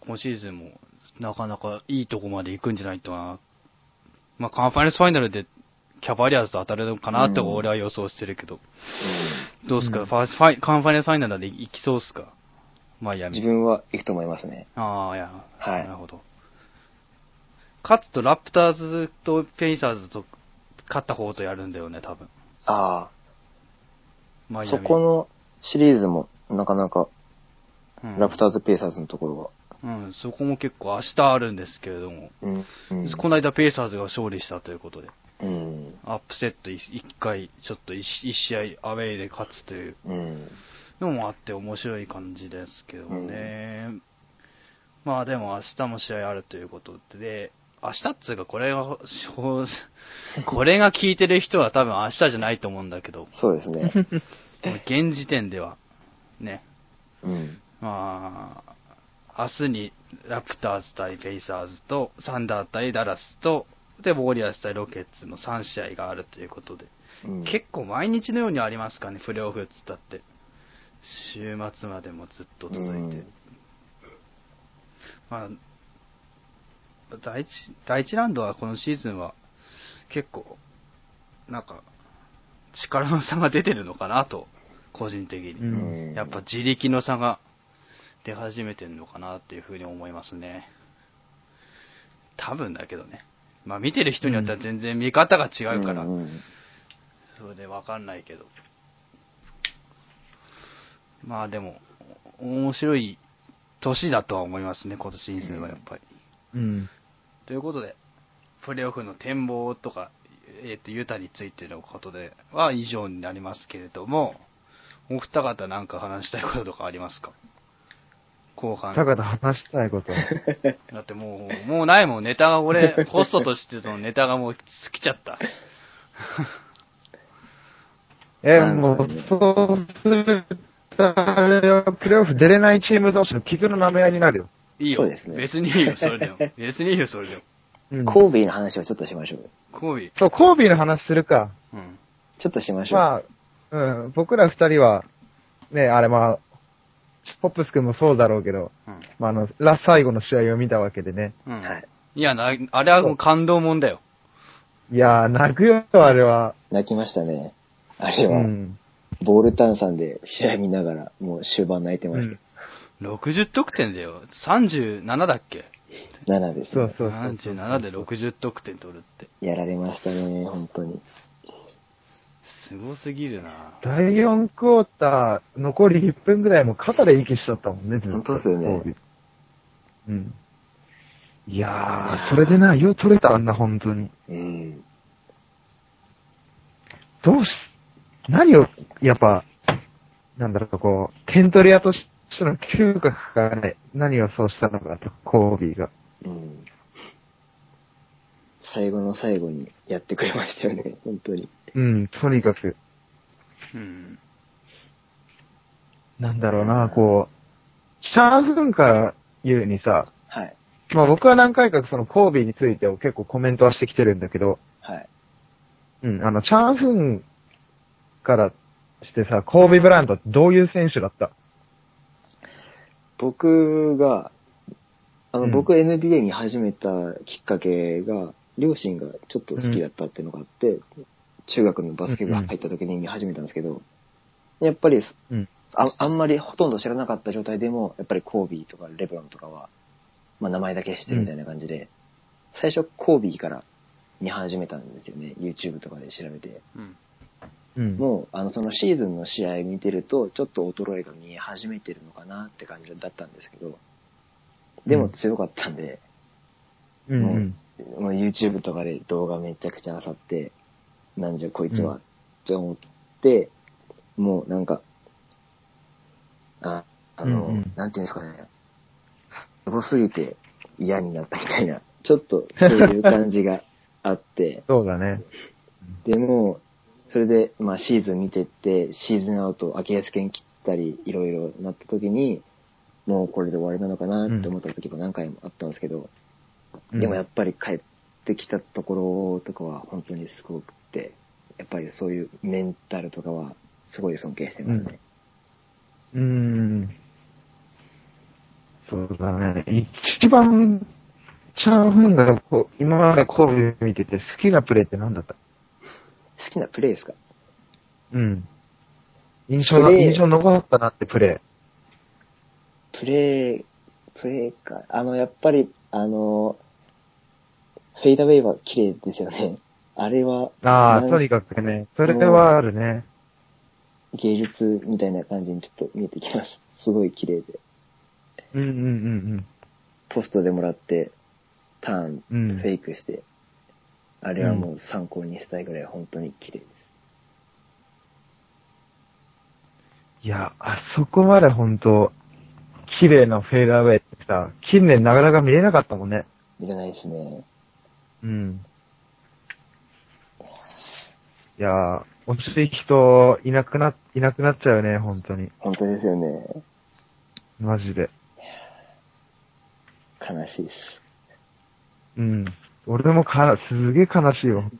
今シーズンも、なかなかいいとこまで行くんじゃないとな。まあ、カンファレンスファイナルで、キャバリアーズと当たるのかなってうん俺は予想してるけど。うんどうすか、うんファファイカンファレンスファイナルで行きそうっすか？マイアミ。自分は行くと思いますね。ああ、いや、はいなるほど。勝つとラプターズとペイサーズと勝った方とやるんだよね、多分。ああ。そこのシリーズもなかなかうん、ラプターズ・ペイサーズのところうん、そこも結構明日あるんですけれども、が。うん。うんこの間ペイサーズが勝利したということで、うん。アップセット一一回、ちょっと一一試合アウェイで勝つといううん。のもあって面白い感じですけどね。まあでも明日も試合あるということで、明日っつうかこれが、これが聞いてる人は多分明日じゃないと思うんだけど、そうですね。現時点では、ね、うん。まあ、明日にラプターズ対ペイサーズと、サンダー対ダラスと、で、ウォリアーズ対ロケッツの3試合があるということで、うん結構毎日のようにありますかね、プレーオフっつったって。週末までもずっと続いて。うんまあ、第一、第一ラウンドはこのシーズンは結構、なんか、力の差が出てるのかなと、個人的に。うんうんやっぱ自力の差が出始めてるのかなっていうふうに思いますね。多分だけどね。まあ見てる人によっては全然見方が違うから、うんうんそれでわかんないけど。まあでも、お面白い年だとは思いますね、今年シーズンはやっぱり。うん。ということで、プレーオフの展望とか、えっ、と、ユタについてのことでは以上になりますけれども、お二方なんか話したいこととかありますか？後半。高田話したいこと。だってもう、もうないもん、ネタが俺、ホストとしてのネタがもう尽きちゃった。え、もうそうすると、あれはプレーオフ出れないチーム同士の傷の舐め合いになるよ。いいよ。そうですね別にいいよ、それでも。別にいいよ、それでも。うん。コービーの話をちょっとしましょう。コービー。そう、コービーの話するか。うん。ちょっとしましょう。まあ、うん、僕ら二人は、ね、あれまあ、ポップス君もそうだろうけど、うん。まあ、あの、ラ最後の試合を見たわけでね。うん。はい。いやな、あれはもう感動もんだよ。いやー、泣くよ、あれは。泣きましたね。あれは、うん。ボール炭酸で試合見ながら、もう終盤泣いてましうん。60得点だよ。37だっけ？た。7です、ね。そうそうそう。?37 で60得点取るって。やられましたね、本当に。すごすぎるな第4クォーター、残り1分ぐらいもう肩で息しちゃったもんね。本当っすよねうん。いやー、それでな、よう取れたんだ、本当に。うん。どうし、何を、やっぱ、なんだろう、こう、点取り屋としての嗅覚がね、何をそうしたのかと、コービーが。うん。最後の最後にやってくれましたよね、本当に。うん、とにかく、うん。なんだろうな、こう、シャーフンから言うにさ、はい。まあ僕は何回かそのコービーについてを結構コメントはしてきてるんだけど、はい。うん、あの、チャーフンからしてさ、コービー・ブラントってどういう選手だった？僕が、あの、うん僕 NBA に始めたきっかけが、両親がちょっと好きだったっていうのがあって、中学のバスケ部入った時に見始めたんですけど、やっぱりうん。あ、あんまりほとんど知らなかった状態でも、やっぱりコービーとかレブロンとかは、まあ名前だけ知ってるみたいな感じで、最初コービーから見始めたんですよね。YouTube とかで調べて。うん。うん。もう、あの、そのシーズンの試合見てると、ちょっと衰えが見え始めてるのかなって感じだったんですけど、でも強かったんで、うん、うん。もう YouTube とかで動画めちゃくちゃ漁って、なんじゃこいつは、うんって思って、もうなんか、あ、あの、うんうんなんていうんですかね、すごすぎて嫌になったみたいな、ちょっとそういう感じがあって、そうだね。でも、それで、まあシーズン見てって、シーズンアウト、アキレス腱切ったり、いろいろなった時に、もうこれで終わりなのかなって思った時も何回もあったんですけど、うんでもやっぱり帰ってきたところとかは本当にすごくて、やっぱりそういうメンタルとかはすごい尊敬してますね。うーん。そうだね。一番、チャーフンがこう今までコービー見てて好きなプレーって何だった？好きなプレーですか？うん。印象な、プレー印象残ったなってプレプレー、プレーか。あの、やっぱり、あの、フェイダーウェイは綺麗ですよね。あれは、ー。ああ、とにかくね、それはあるね。芸術みたいな感じにちょっと見えてきます。すごい綺麗で。うんうんうんポストでもらって、ターン、うん。うん。フェイクして、あれはもう参考にしたいぐらい本当に綺麗です。いや、あそこまで本当綺麗なフェーダーウェイさ、近年なかなか見れなかったもんね。いらないですね。うん。いやー、惜しい人いなくな、いなくなっちゃうよね、本当に。本当ですよね。マジで。悲しいです。うん。俺もかな、すげえ悲しいよ、ほんと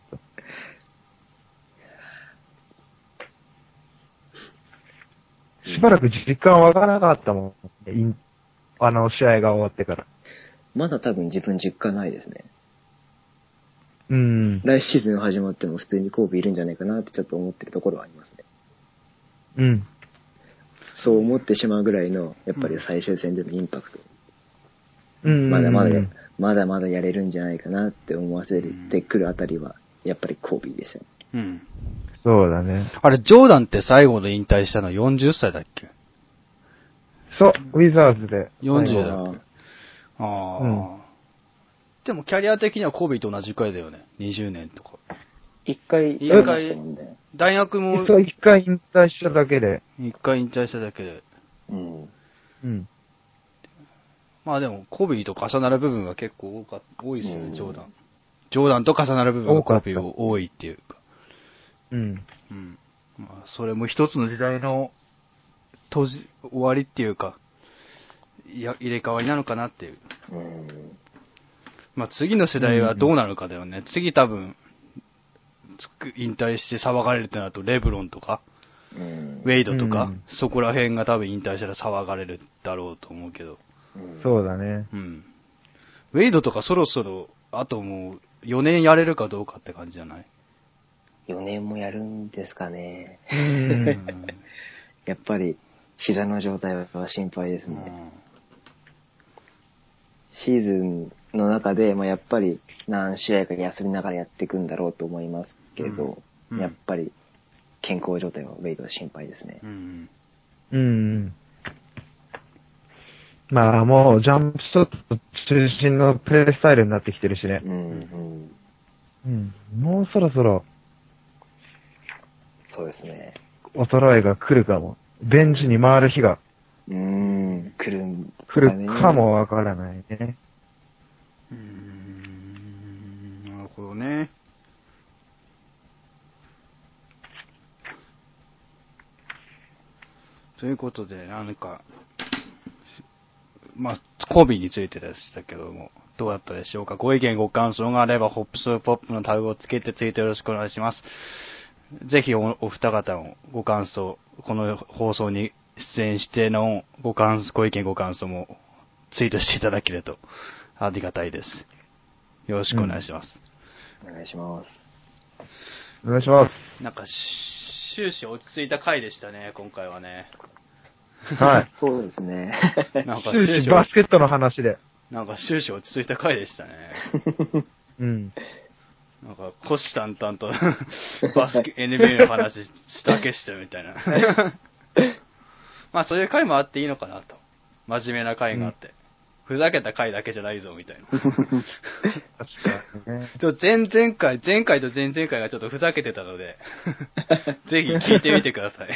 しばらく実感わからなかったもん。あの、試合が終わってから。まだ多分自分実感ないですね。うん。来シーズン始まっても普通に神戸いるんじゃないかなってちょっと思ってるところはありますね。うん。そう思ってしまうぐらいの、やっぱり最終戦でのインパクト。うん。まだまだまだまだやれるんじゃないかなって思わせてくるあたりは、やっぱりコービーでしたね。うん。そうだね。あれ、ジョーダンって最後の引退したの40歳だっけ？そう、ウィザーズで。40最後だっけああ、うんでもキャリア的にはコービーと同じくらいだよね。20年とか。一回、一や回。大学も一回引退しただけで。一回引退しただけで。うん。うん。まあでも、コービーと重なる部分が結構多か多いですよね、うんジョーダン。ジョーダンと重なる部分がコービーは多いっていうか。うん。うん。まあ、それも一つの時代の閉じ、終わりっていうか、いや、入れ替わりなのかなっていう。うん。まあ次の世代はどうなるかだよね。次多分、つく引退して騒がれるってなると、レブロンとか、うん。ウェイドとか、うんそこら辺が多分引退したら騒がれるだろうと思うけど。うんそうだね。うん。ウェイドとかそろそろ、あともう4年やれるかどうかって感じじゃない？4年もやるんですかね。やっぱり、膝の状態は心配ですうね。んシーズンの中で、まあ、やっぱり何試合か休みながらやっていくんだろうと思いますけど、うんうんやっぱり健康状態はウェイドは心配ですねう。ん。うん。まあもうジャンプショット中心のプレースタイルになってきてるしねう。ん、うん。うん。もうそろそろそうですね。衰えが来るかも。ベンチに回る日がうーん、来るんです来るかもわからないね。うーん、なるほどね。ということで、何か、まあ、コビについてでしたけども、どうだったでしょうか？ご意見ご感想があれば、ホップスポップのタグをつけてツイートよろしくお願いします。ぜひおお二方のご感想、この放送に出演してのご感ご意見ご感想もツイートしていただけるとありがたいです。よろしくお願いします。お願いします。お願いします。なんか、終始落ち着いた回でしたね、今回はね。はい。そうですね。なんか終始バスケットの話で。なんか終始落ち着いた回でしたね。うん。なんか、虎視眈々と バスケ、NBA の話だけしてるみたいな。まあそういう回もあっていいのかなと。真面目な回があって。ふざけた回だけじゃないぞ、みたいな。確かにね。でも前々回、前回と前々回がちょっとふざけてたので、ぜひ聞いてみてください。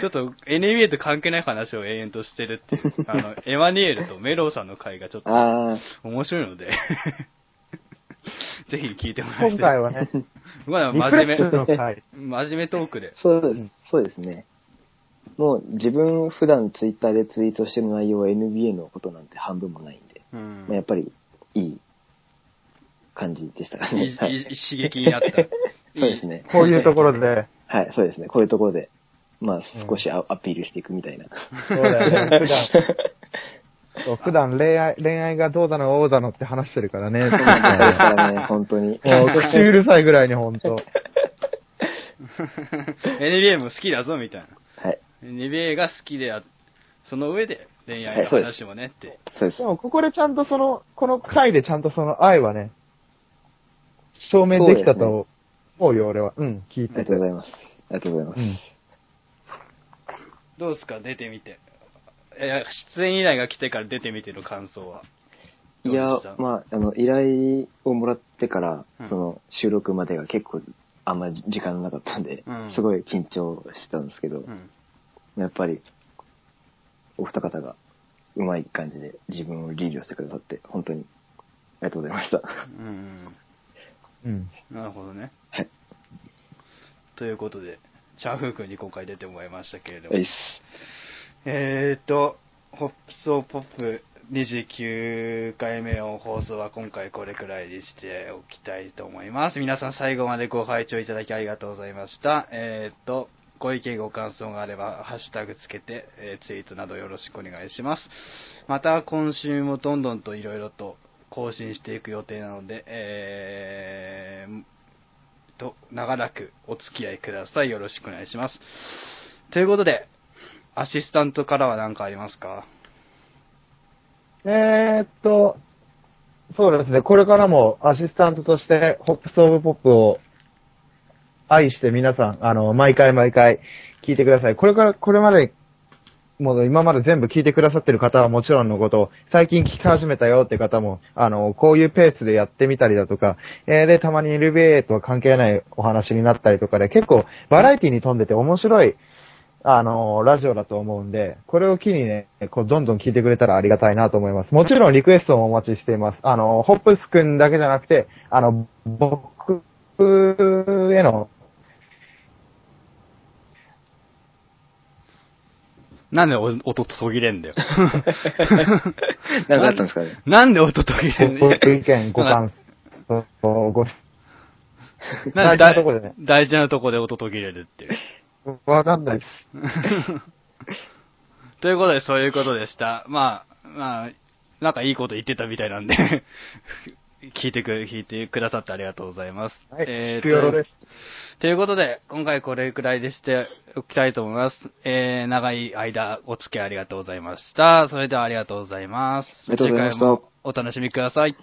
ちょっと NBA と関係ない話を永遠としてるっていう、あの、エマニュエルとメロウさんの回がちょっと面白いので、ぜひ聞いてもらいたい。今回はね、まあリ真面目。真面目トークで。そうです、そうですね。もう自分普段ツイッターでツイートしてる内容は NBA のことなんて半分もないんで、うんまあ、やっぱりいい感じでしたかいいね。はいいい刺激になった。そうですね。こういうところで、はい、そうですね。こういうところで、まあ少しア,、アピールしていくみたいな。そうだよね。普段、そう普段恋愛、恋愛がどうだの、どうだのって話してるからね。そうなんですからね、本当に。もう、口うるさいぐらいにほんと。NBA も好きだぞ、みたいな。はい、NBA が好きであ、その上で恋愛の話もねって。そうですで。も、ここでちゃんとその、この回でちゃんとその愛はね、証明できたと思うよ、俺は。うん、聞いててありがとう。ございます。ありがとうございます。うん。どうですか？出てみて。え、出演依頼が来てから出てみての感想は？いやどうでした、まあ、あの、依頼をもらってから、うんその、収録までが結構、あんまり時間なかったんで、うんすごい緊張してたんですけど、うん。やっぱり、お二方が、うまい感じで自分をリードしてくださって、本当に、ありがとうございました。うん。うん。なるほどね。はい。ということで、チャーフー君に今回出てもらいましたけれども。はいっ。と、ホップソーポップ29回目の放送は今回これくらいにしておきたいと思います。皆さん最後までご拝聴いただきありがとうございました。えーと、ご意見ご感想があれば、ハッシュタグつけて、えーツイートなどよろしくお願いします。また今週もどんどんといろいろと更新していく予定なので、えーと、長らくお付き合いください。よろしくお願いします。ということで、アシスタントからは何かありますか？えーっと、そうですね、これからもアシスタントとして、ホップスオブポップを愛して皆さん、あの、毎回毎回聞いてください。これから、これまで、もう今まで全部聞いてくださってる方はもちろんのこと、最近聞き始めたよって方も、あの、こういうペースでやってみたりだとか、えーで、たまに LBA とは関係ないお話になったりとかで、結構バラエティに富んでて面白い、あの、ラジオだと思うんで、これを機にね、こう、どんどん聞いてくれたらありがたいなと思います。もちろんリクエストもお待ちしています。あの、ホップスくんだけじゃなくて、あの、僕への、なんでお音途切れんだよ。なんかあったんですかね。なんで音途切れんごの意見、ご感想、ご、なんで大事なとこでね大事なとこで音途切れるっていう。わかんないです。ということで、そういうことでした。まあ、まあ、なんかいいこと言ってたみたいなんで、聞いてく、聞いてくださってありがとうございます。はい、えークヨロです。ということで、今回これくらいでしておきたいと思います。えー、長い間お付き合いありがとうございました。それではありがとうございます。ありがとうございましたお楽しみください。